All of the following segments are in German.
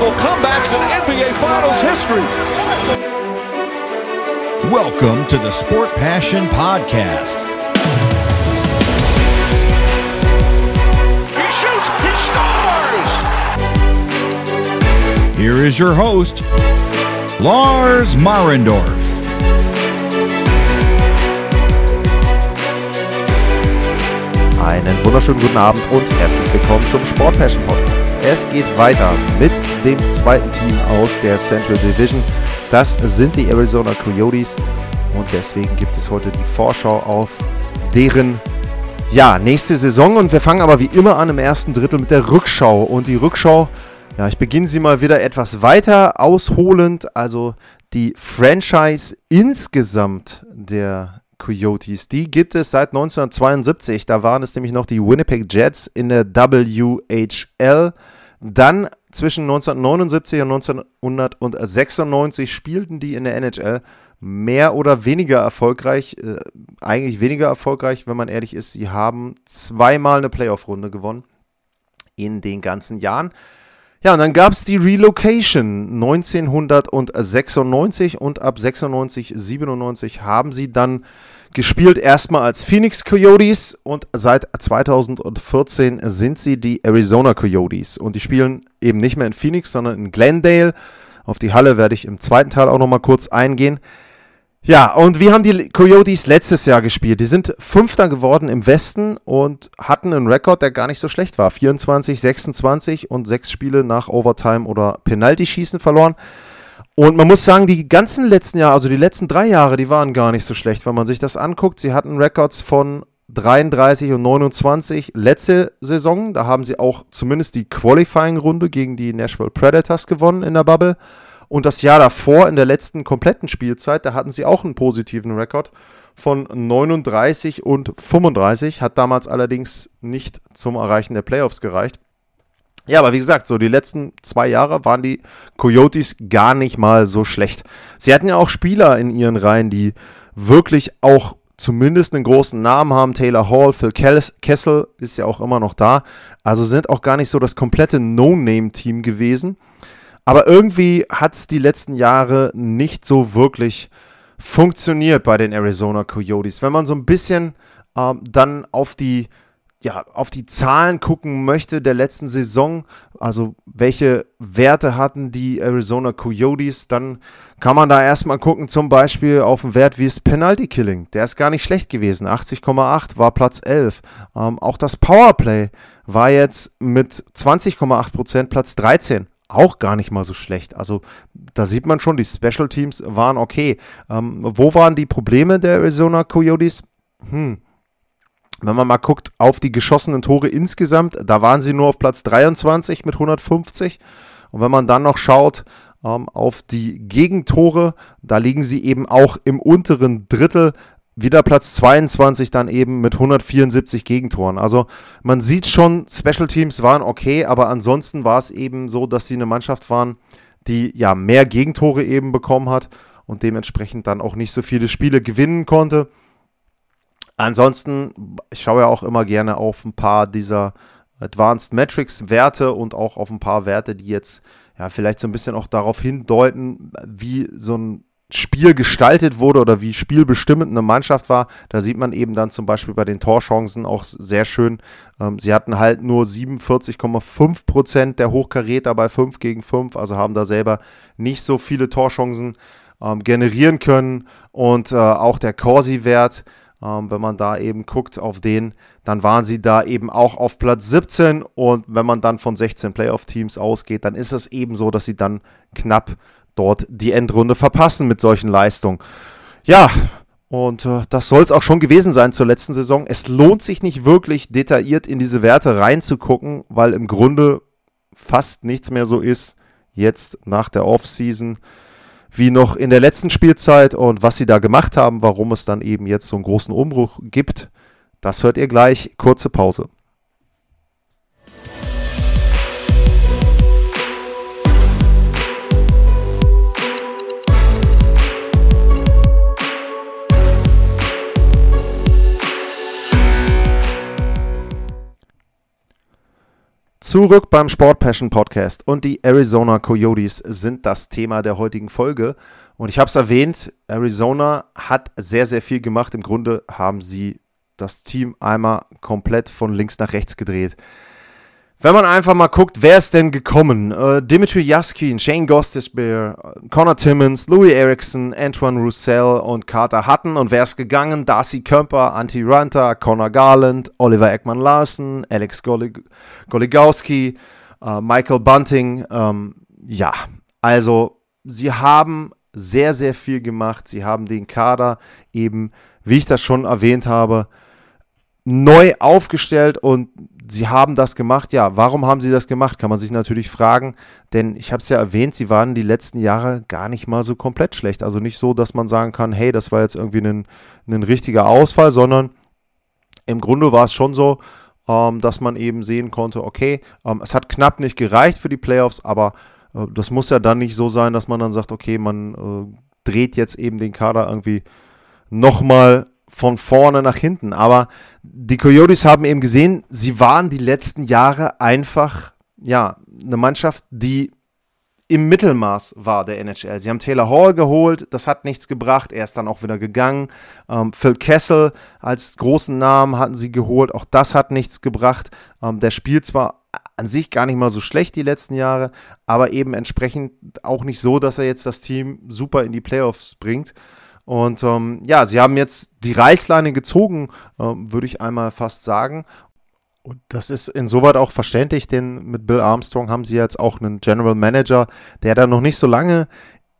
historical comebacks in NBA Finals history. Welcome to the Sport Passion Podcast. He shoots, he scores! Here is your host, Lars Marendorf. Einen wunderschönen guten Abend und herzlich willkommen zum Sport Passion Podcast. Es geht weiter mit dem zweiten Team aus der Central Division. Das sind die Arizona Coyotes und deswegen gibt es heute die Vorschau auf deren ja, nächste Saison und wir fangen aber wie immer an im ersten Drittel mit der Rückschau und die Rückschau ja, ich beginne sie mal wieder etwas weiter ausholend. Also die Franchise insgesamt der Coyotes, die gibt es seit 1972. Da waren es nämlich noch die Winnipeg Jets in der WHL. Dann zwischen 1979 und 1996 spielten die in der NHL mehr oder weniger erfolgreich. Äh, eigentlich weniger erfolgreich, wenn man ehrlich ist. Sie haben zweimal eine Playoff-Runde gewonnen in den ganzen Jahren. Ja, und dann gab es die Relocation 1996 und ab 96, 97 haben sie dann gespielt erstmal als Phoenix Coyotes und seit 2014 sind sie die Arizona Coyotes und die spielen eben nicht mehr in Phoenix, sondern in Glendale. Auf die Halle werde ich im zweiten Teil auch nochmal kurz eingehen. Ja, und wie haben die Coyotes letztes Jahr gespielt? Die sind Fünfter geworden im Westen und hatten einen Rekord, der gar nicht so schlecht war. 24, 26 und sechs Spiele nach Overtime oder Penalty-Schießen verloren. Und man muss sagen, die ganzen letzten Jahre, also die letzten drei Jahre, die waren gar nicht so schlecht, wenn man sich das anguckt. Sie hatten Records von 33 und 29 letzte Saison. Da haben sie auch zumindest die Qualifying-Runde gegen die Nashville Predators gewonnen in der Bubble. Und das Jahr davor, in der letzten kompletten Spielzeit, da hatten sie auch einen positiven Rekord von 39 und 35, hat damals allerdings nicht zum Erreichen der Playoffs gereicht. Ja, aber wie gesagt, so die letzten zwei Jahre waren die Coyotes gar nicht mal so schlecht. Sie hatten ja auch Spieler in ihren Reihen, die wirklich auch zumindest einen großen Namen haben. Taylor Hall, Phil Kessel ist ja auch immer noch da. Also sind auch gar nicht so das komplette No-Name-Team gewesen. Aber irgendwie hat es die letzten Jahre nicht so wirklich funktioniert bei den Arizona Coyotes. Wenn man so ein bisschen ähm, dann auf die, ja, auf die Zahlen gucken möchte der letzten Saison, also welche Werte hatten die Arizona Coyotes, dann kann man da erstmal gucken, zum Beispiel auf einen Wert wie das Penalty Killing. Der ist gar nicht schlecht gewesen. 80,8 war Platz 11. Ähm, auch das Powerplay war jetzt mit 20,8% Platz 13 auch gar nicht mal so schlecht. Also da sieht man schon, die Special Teams waren okay. Ähm, wo waren die Probleme der Arizona Coyotes? Hm. Wenn man mal guckt auf die geschossenen Tore insgesamt, da waren sie nur auf Platz 23 mit 150. Und wenn man dann noch schaut ähm, auf die Gegentore, da liegen sie eben auch im unteren Drittel wieder Platz 22 dann eben mit 174 Gegentoren. Also man sieht schon, Special Teams waren okay, aber ansonsten war es eben so, dass sie eine Mannschaft waren, die ja mehr Gegentore eben bekommen hat und dementsprechend dann auch nicht so viele Spiele gewinnen konnte. Ansonsten, ich schaue ja auch immer gerne auf ein paar dieser Advanced Metrics Werte und auch auf ein paar Werte, die jetzt ja vielleicht so ein bisschen auch darauf hindeuten, wie so ein Spiel gestaltet wurde oder wie spielbestimmend eine Mannschaft war. Da sieht man eben dann zum Beispiel bei den Torchancen auch sehr schön. Ähm, sie hatten halt nur 47,5 Prozent der Hochkaräter bei 5 gegen 5, also haben da selber nicht so viele Torchancen ähm, generieren können. Und äh, auch der Corsi-Wert, ähm, wenn man da eben guckt auf den, dann waren sie da eben auch auf Platz 17. Und wenn man dann von 16 Playoff-Teams ausgeht, dann ist es eben so, dass sie dann knapp dort die Endrunde verpassen mit solchen Leistungen. Ja, und äh, das soll es auch schon gewesen sein zur letzten Saison. Es lohnt sich nicht wirklich detailliert in diese Werte reinzugucken, weil im Grunde fast nichts mehr so ist jetzt nach der Offseason wie noch in der letzten Spielzeit und was sie da gemacht haben, warum es dann eben jetzt so einen großen Umbruch gibt. Das hört ihr gleich. Kurze Pause. Zurück beim Sport Passion Podcast und die Arizona Coyotes sind das Thema der heutigen Folge. Und ich habe es erwähnt, Arizona hat sehr, sehr viel gemacht. Im Grunde haben sie das Team einmal komplett von links nach rechts gedreht. Wenn man einfach mal guckt, wer ist denn gekommen? Äh, Dimitri Yaskin, Shane Gostisbehere, Connor Timmons, Louis Erickson, Antoine Roussel und Carter Hutton. Und wer ist gegangen? Darcy Kemper, Antti Ranta, Connor Garland, Oliver Ekman-Larsen, Alex Golig Goligowski, äh, Michael Bunting. Ähm, ja, also sie haben sehr, sehr viel gemacht. Sie haben den Kader eben, wie ich das schon erwähnt habe, neu aufgestellt und sie haben das gemacht. Ja, warum haben sie das gemacht, kann man sich natürlich fragen. Denn ich habe es ja erwähnt, sie waren die letzten Jahre gar nicht mal so komplett schlecht. Also nicht so, dass man sagen kann, hey, das war jetzt irgendwie ein, ein richtiger Ausfall, sondern im Grunde war es schon so, ähm, dass man eben sehen konnte, okay, ähm, es hat knapp nicht gereicht für die Playoffs, aber äh, das muss ja dann nicht so sein, dass man dann sagt, okay, man äh, dreht jetzt eben den Kader irgendwie nochmal von vorne nach hinten. Aber die Coyotes haben eben gesehen, sie waren die letzten Jahre einfach, ja, eine Mannschaft, die im Mittelmaß war der NHL. Sie haben Taylor Hall geholt, das hat nichts gebracht, er ist dann auch wieder gegangen. Ähm, Phil Kessel als großen Namen hatten sie geholt, auch das hat nichts gebracht. Ähm, der spielt zwar an sich gar nicht mal so schlecht die letzten Jahre, aber eben entsprechend auch nicht so, dass er jetzt das Team super in die Playoffs bringt. Und ähm, ja, sie haben jetzt die Reißleine gezogen, ähm, würde ich einmal fast sagen. Und das ist insoweit auch verständlich, denn mit Bill Armstrong haben sie jetzt auch einen General Manager, der da noch nicht so lange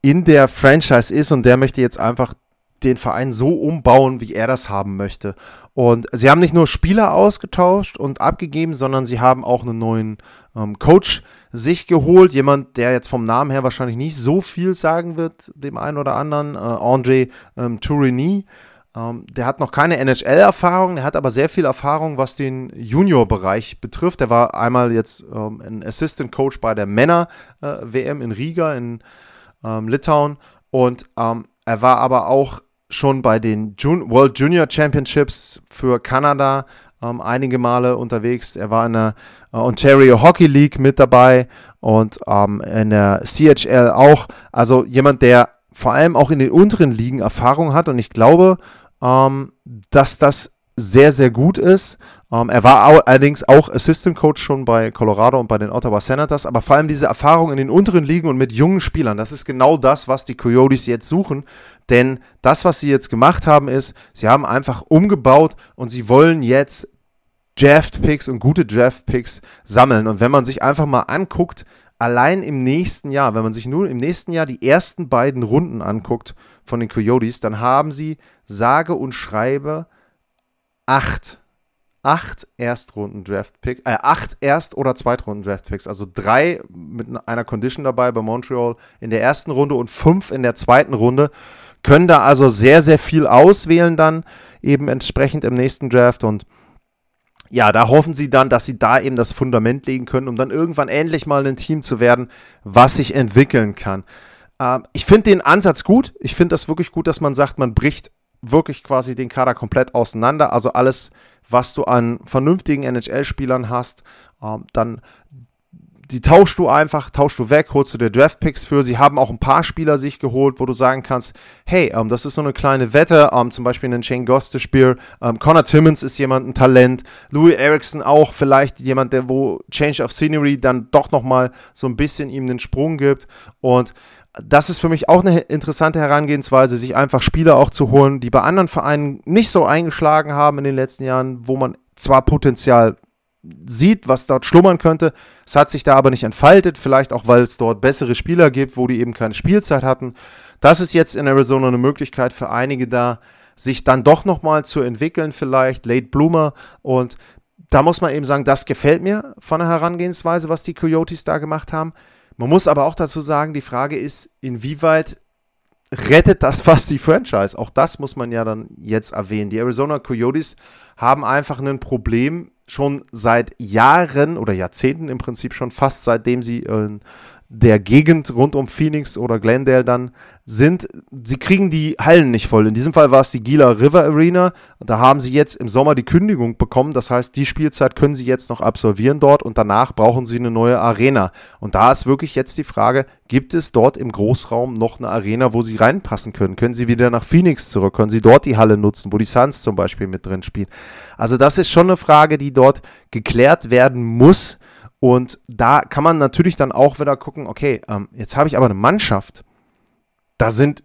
in der Franchise ist und der möchte jetzt einfach den Verein so umbauen, wie er das haben möchte. Und sie haben nicht nur Spieler ausgetauscht und abgegeben, sondern sie haben auch einen neuen ähm, Coach sich geholt. Jemand, der jetzt vom Namen her wahrscheinlich nicht so viel sagen wird, dem einen oder anderen, äh, André ähm, Tourigny. Ähm, der hat noch keine NHL-Erfahrung, der hat aber sehr viel Erfahrung, was den Junior-Bereich betrifft. Der war einmal jetzt ähm, ein Assistant Coach bei der Männer-WM äh, in Riga in ähm, Litauen und ähm, er war aber auch schon bei den Jun World Junior Championships für Kanada ähm, einige Male unterwegs. Er war in der äh, Ontario Hockey League mit dabei und ähm, in der CHL auch. Also jemand, der vor allem auch in den unteren Ligen Erfahrung hat und ich glaube, ähm, dass das sehr, sehr gut ist. Ähm, er war allerdings auch Assistant Coach schon bei Colorado und bei den Ottawa Senators, aber vor allem diese Erfahrung in den unteren Ligen und mit jungen Spielern, das ist genau das, was die Coyotes jetzt suchen. Denn das, was sie jetzt gemacht haben, ist, sie haben einfach umgebaut und sie wollen jetzt Draft-Picks und gute Draft-Picks sammeln. Und wenn man sich einfach mal anguckt, allein im nächsten Jahr, wenn man sich nur im nächsten Jahr die ersten beiden Runden anguckt von den Coyotes, dann haben sie sage und schreibe acht, acht Erstrunden-Draft-Picks, äh, acht Erst- oder Zweitrunden-Draft-Picks, also drei mit einer Condition dabei bei Montreal in der ersten Runde und fünf in der zweiten Runde, können da also sehr, sehr viel auswählen dann eben entsprechend im nächsten Draft und ja, da hoffen sie dann, dass sie da eben das Fundament legen können, um dann irgendwann endlich mal ein Team zu werden, was sich entwickeln kann. Ähm, ich finde den Ansatz gut. Ich finde das wirklich gut, dass man sagt, man bricht wirklich quasi den Kader komplett auseinander. Also alles, was du an vernünftigen NHL-Spielern hast, ähm, dann die tauschst du einfach, tauschst du weg, holst du dir Draftpicks für. Sie haben auch ein paar Spieler sich geholt, wo du sagen kannst, hey, ähm, das ist so eine kleine Wette, ähm, zum Beispiel einen Shane Gostespiel. Ähm, Connor Timmons ist jemand, ein Talent. Louis Erickson auch vielleicht jemand, der wo Change of Scenery dann doch nochmal so ein bisschen ihm den Sprung gibt. Und das ist für mich auch eine interessante Herangehensweise, sich einfach Spieler auch zu holen, die bei anderen Vereinen nicht so eingeschlagen haben in den letzten Jahren, wo man zwar Potenzial sieht, was dort schlummern könnte. Es hat sich da aber nicht entfaltet, vielleicht auch, weil es dort bessere Spieler gibt, wo die eben keine Spielzeit hatten. Das ist jetzt in Arizona eine Möglichkeit für einige da, sich dann doch nochmal zu entwickeln, vielleicht Late Bloomer. Und da muss man eben sagen, das gefällt mir von der Herangehensweise, was die Coyotes da gemacht haben. Man muss aber auch dazu sagen, die Frage ist, inwieweit rettet das fast die Franchise? Auch das muss man ja dann jetzt erwähnen. Die Arizona Coyotes haben einfach ein Problem schon seit Jahren oder Jahrzehnten im Prinzip schon, fast seitdem sie äh, der Gegend rund um Phoenix oder Glendale dann sind, sie kriegen die Hallen nicht voll. In diesem Fall war es die Gila River Arena. Da haben sie jetzt im Sommer die Kündigung bekommen. Das heißt, die Spielzeit können sie jetzt noch absolvieren dort und danach brauchen sie eine neue Arena. Und da ist wirklich jetzt die Frage, gibt es dort im Großraum noch eine Arena, wo sie reinpassen können? Können sie wieder nach Phoenix zurück? Können sie dort die Halle nutzen, wo die Suns zum Beispiel mit drin spielen? Also das ist schon eine Frage, die dort geklärt werden muss. Und da kann man natürlich dann auch wieder gucken, okay, ähm, jetzt habe ich aber eine Mannschaft, da sind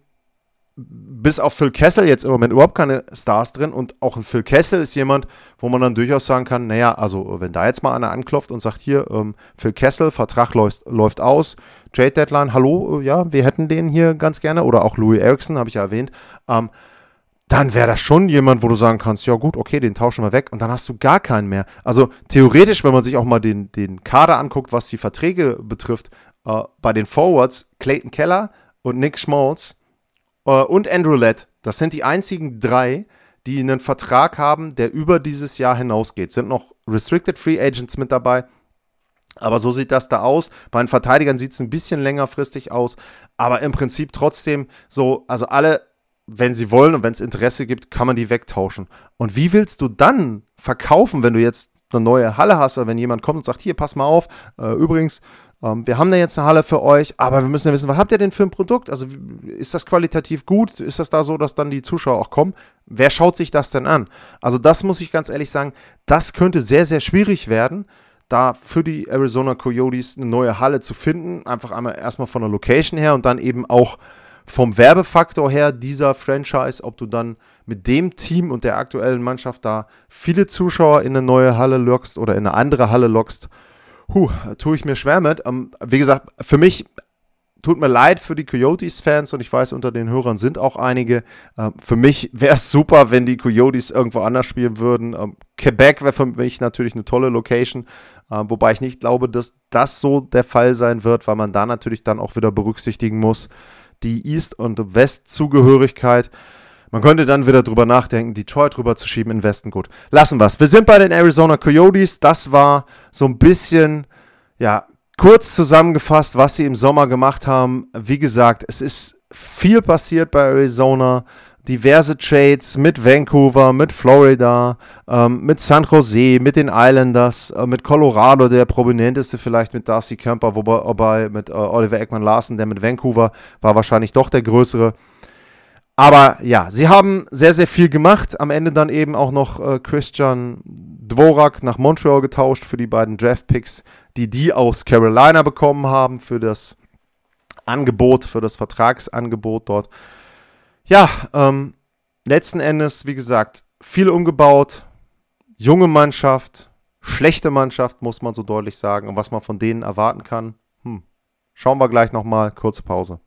bis auf Phil Kessel jetzt im Moment überhaupt keine Stars drin. Und auch ein Phil Kessel ist jemand, wo man dann durchaus sagen kann, naja, also wenn da jetzt mal einer anklopft und sagt, hier, ähm, Phil Kessel, Vertrag läuft, läuft aus, Trade Deadline, hallo, äh, ja, wir hätten den hier ganz gerne. Oder auch Louis Erickson, habe ich ja erwähnt, ähm, dann wäre das schon jemand, wo du sagen kannst, ja gut, okay, den tauschen wir weg und dann hast du gar keinen mehr. Also theoretisch, wenn man sich auch mal den, den Kader anguckt, was die Verträge betrifft, äh, bei den Forwards, Clayton Keller und Nick Schmaltz äh, und Andrew Lett, das sind die einzigen drei, die einen Vertrag haben, der über dieses Jahr hinausgeht. Sind noch Restricted Free Agents mit dabei, aber so sieht das da aus. Bei den Verteidigern sieht es ein bisschen längerfristig aus. Aber im Prinzip trotzdem so, also alle wenn sie wollen und wenn es Interesse gibt, kann man die wegtauschen. Und wie willst du dann verkaufen, wenn du jetzt eine neue Halle hast oder wenn jemand kommt und sagt, hier, pass mal auf, äh, übrigens, ähm, wir haben da jetzt eine Halle für euch, aber wir müssen ja wissen, was habt ihr denn für ein Produkt? Also ist das qualitativ gut? Ist das da so, dass dann die Zuschauer auch kommen? Wer schaut sich das denn an? Also das muss ich ganz ehrlich sagen, das könnte sehr, sehr schwierig werden, da für die Arizona Coyotes eine neue Halle zu finden. Einfach einmal erstmal von der Location her und dann eben auch vom Werbefaktor her dieser Franchise, ob du dann mit dem Team und der aktuellen Mannschaft da viele Zuschauer in eine neue Halle lockst oder in eine andere Halle lockst, huh, tue ich mir schwer mit. Ähm, wie gesagt, für mich tut mir leid für die Coyotes-Fans und ich weiß, unter den Hörern sind auch einige. Ähm, für mich wäre es super, wenn die Coyotes irgendwo anders spielen würden. Ähm, Quebec wäre für mich natürlich eine tolle Location, äh, wobei ich nicht glaube, dass das so der Fall sein wird, weil man da natürlich dann auch wieder berücksichtigen muss, die East- und West-Zugehörigkeit. Man könnte dann wieder drüber nachdenken, Detroit rüber zu schieben in Westen. Gut, lassen wir es. Wir sind bei den Arizona Coyotes. Das war so ein bisschen, ja, kurz zusammengefasst, was sie im Sommer gemacht haben. Wie gesagt, es ist viel passiert bei Arizona diverse Trades mit Vancouver, mit Florida, ähm, mit San Jose, mit den Islanders, äh, mit Colorado, der prominenteste vielleicht mit Darcy Kemper, wobei, mit äh, Oliver Ekman Larsen, der mit Vancouver war wahrscheinlich doch der größere. Aber ja, sie haben sehr, sehr viel gemacht. Am Ende dann eben auch noch äh, Christian Dvorak nach Montreal getauscht für die beiden Draft-Picks, die die aus Carolina bekommen haben für das Angebot, für das Vertragsangebot dort. Ja, ähm, letzten Endes, wie gesagt, viel umgebaut, junge Mannschaft, schlechte Mannschaft, muss man so deutlich sagen. Und was man von denen erwarten kann, hm. schauen wir gleich nochmal. Kurze Pause.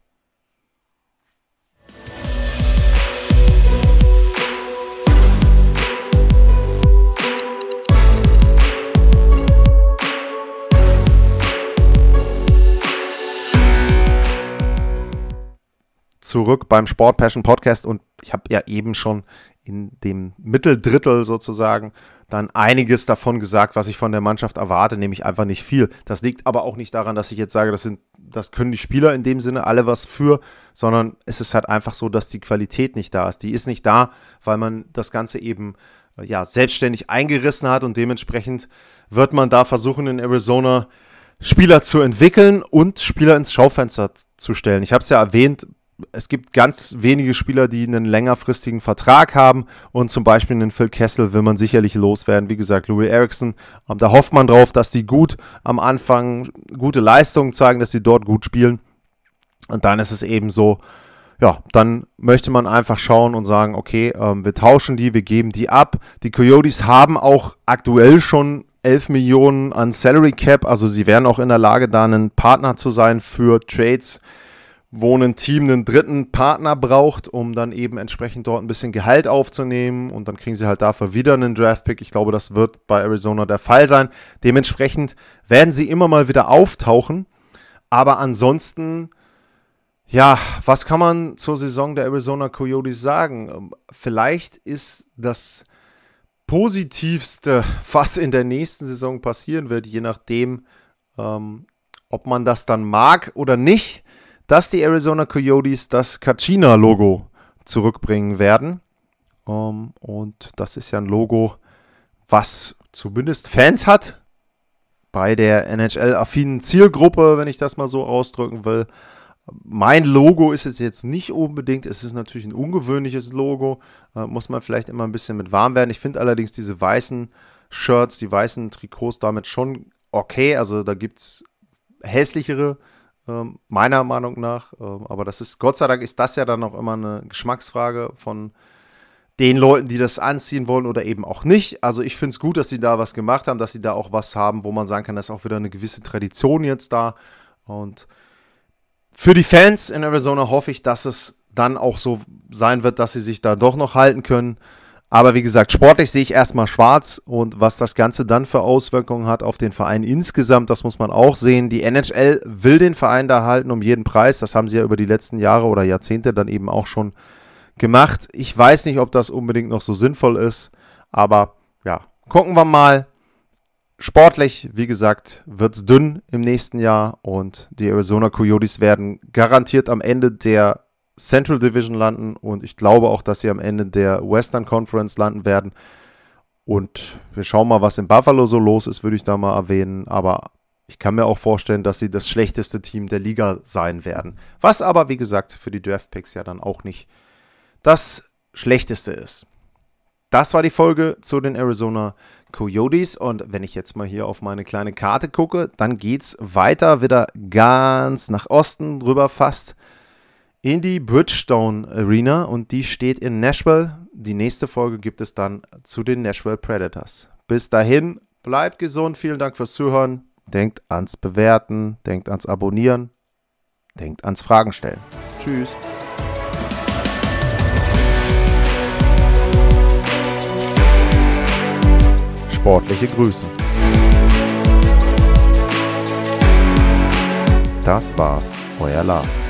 Zurück beim Sport Passion Podcast und ich habe ja eben schon in dem Mitteldrittel sozusagen dann einiges davon gesagt, was ich von der Mannschaft erwarte, nämlich einfach nicht viel. Das liegt aber auch nicht daran, dass ich jetzt sage, das sind, das können die Spieler in dem Sinne alle was für, sondern es ist halt einfach so, dass die Qualität nicht da ist. Die ist nicht da, weil man das Ganze eben ja selbstständig eingerissen hat und dementsprechend wird man da versuchen in Arizona Spieler zu entwickeln und Spieler ins Schaufenster zu stellen. Ich habe es ja erwähnt, es gibt ganz wenige Spieler, die einen längerfristigen Vertrag haben und zum Beispiel einen Phil Kessel will man sicherlich loswerden. Wie gesagt, Louis Erickson, da hofft man drauf, dass die gut am Anfang gute Leistungen zeigen, dass sie dort gut spielen. Und dann ist es eben so, ja, dann möchte man einfach schauen und sagen, okay, ähm, wir tauschen die, wir geben die ab. Die Coyotes haben auch aktuell schon 11 Millionen an Salary Cap, also sie wären auch in der Lage, da ein Partner zu sein für Trades, wo ein Team einen dritten Partner braucht, um dann eben entsprechend dort ein bisschen Gehalt aufzunehmen und dann kriegen sie halt dafür wieder einen Draftpick. Ich glaube, das wird bei Arizona der Fall sein. Dementsprechend werden sie immer mal wieder auftauchen, aber ansonsten ja, was kann man zur Saison der Arizona Coyotes sagen? Ähm, vielleicht ist das Positivste, was in der nächsten Saison passieren wird, je nachdem, ähm, ob man das dann mag oder nicht, dass die Arizona Coyotes das Kachina-Logo zurückbringen werden. Um, ähm, und das ist ja ein Logo, was zumindest Fans hat. Bei der NHL-affinen Zielgruppe, wenn ich das mal so ausdrücken will. Mein Logo ist es jetzt nicht unbedingt. Es ist natürlich ein ungewöhnliches Logo. Äh, muss man vielleicht immer ein bisschen mit warm werden. Ich finde allerdings diese weißen Shirts, die weißen Trikots damit schon okay. Also da gibt es hässlichere, äh, meiner Meinung nach. Äh, aber das ist, Gott sei Dank ist das ja dann auch immer eine Geschmacksfrage von den Leuten, die das anziehen wollen oder eben auch nicht. Also ich finde es gut, dass sie da was gemacht haben, dass sie da auch was haben, wo man sagen kann, da ist auch wieder eine gewisse Tradition jetzt da. Und für die Fans in Arizona hoffe ich, dass es dann auch so sein wird, dass sie sich da doch noch halten können. Aber wie gesagt, sportlich sehe ich erstmal schwarz und was das Ganze dann für Auswirkungen hat auf den Verein insgesamt, das muss man auch sehen. Die NHL will den Verein da halten um jeden Preis. Das haben sie ja über die letzten Jahre oder Jahrzehnte dann eben auch schon gemacht. Ich weiß nicht, ob das unbedingt noch so sinnvoll ist, aber ja, gucken wir mal. Sportlich, wie gesagt, wird es dünn im nächsten Jahr und die Arizona Coyotes werden garantiert am Ende der Central Division landen und ich glaube auch, dass sie am Ende der Western Conference landen werden. Und wir schauen mal, was in Buffalo so los ist, würde ich da mal erwähnen. Aber ich kann mir auch vorstellen, dass sie das schlechteste Team der Liga sein werden. Was aber, wie gesagt, für die Draft Picks ja dann auch nicht das schlechteste ist. Das war die Folge zu den Arizona Coyotes. Und wenn ich jetzt mal hier auf meine kleine Karte gucke, dann geht es weiter wieder ganz nach Osten drüber fast in die Bridgestone Arena und die steht in Nashville. Die nächste Folge gibt es dann zu den Nashville Predators. Bis dahin, bleibt gesund. Vielen Dank fürs Zuhören. Denkt ans Bewerten, denkt ans Abonnieren, denkt ans Fragen stellen. Tschüss. Sportliche Grüße. Das war's, euer Lars.